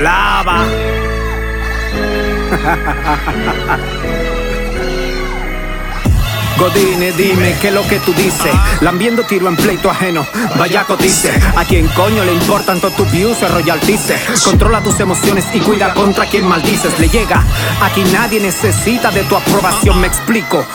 Lava. Godine, dime qué es lo que tú dices. Lambiendo tiro en pleito ajeno. Vaya cotice. A quien coño le importan todos tus views o royalties. Controla tus emociones y cuida contra quien maldices. Le llega. Aquí nadie necesita de tu aprobación. Me explico.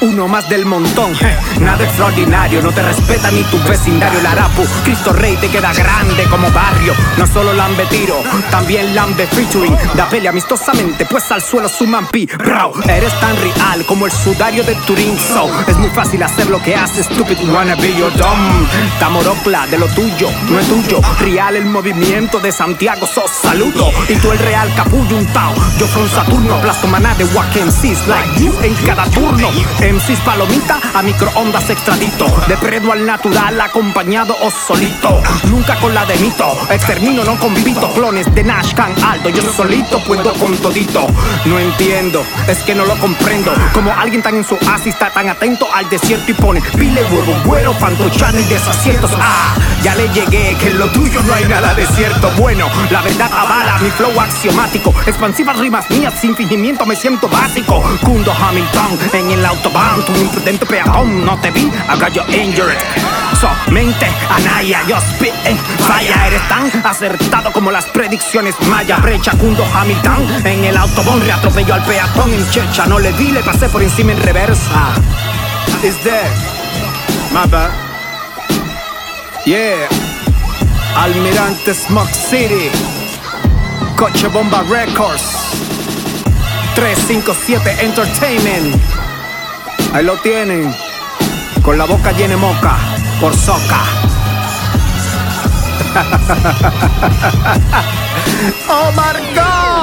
Uno más del montón, nada extraordinario, no te respeta ni tu vecindario. El Arapu, Cristo Rey te queda grande como barrio. No solo lambe tiro, también lambe featuring. Da pelea amistosamente, pues al suelo su mampi. Bro, eres tan real como el sudario de Turín. So, es muy fácil hacer lo que haces, stupid wanna be your dumb. Tamorocla de lo tuyo, no es tuyo. Real el movimiento de Santiago, sos saludo. Y tú el real capullo un tao. Yo from Saturno, aplasto maná de Wack MCs like you en cada turno. MCs palomita a microondas extradito. De predo al natural, acompañado o solito. Nunca con la de mito. Extermino, no compito. Clones de Nash, Can Aldo. Yo solito puedo con todito. No entiendo, es que no lo comprendo. Como alguien tan en su oasis está tan atento al desierto y pone pile, huevo, güero, fantochano y desaciertos. Ah, ya le llegué, que en lo tuyo no hay nada de cierto. Bueno, la verdad avala mi flow axiomático. Expansivas rimas mías, sin fingimiento me siento básico. Hamilton en el tu imprudente peatón. No te vi, got you injured. So, mente, Anaya, yo spit en falla. Eres tan acertado como las predicciones maya. Brecha, Kundo Hamilton en el autobahn. Reatropelló al peatón en checha. No le vi, le pasé por encima en reversa. Is there? My. Yeah. Almirante Smoke City. Coche Bomba Records. 357 Entertainment. Ahí lo tienen. Con la boca llena de moca. Por soca. oh, Margot.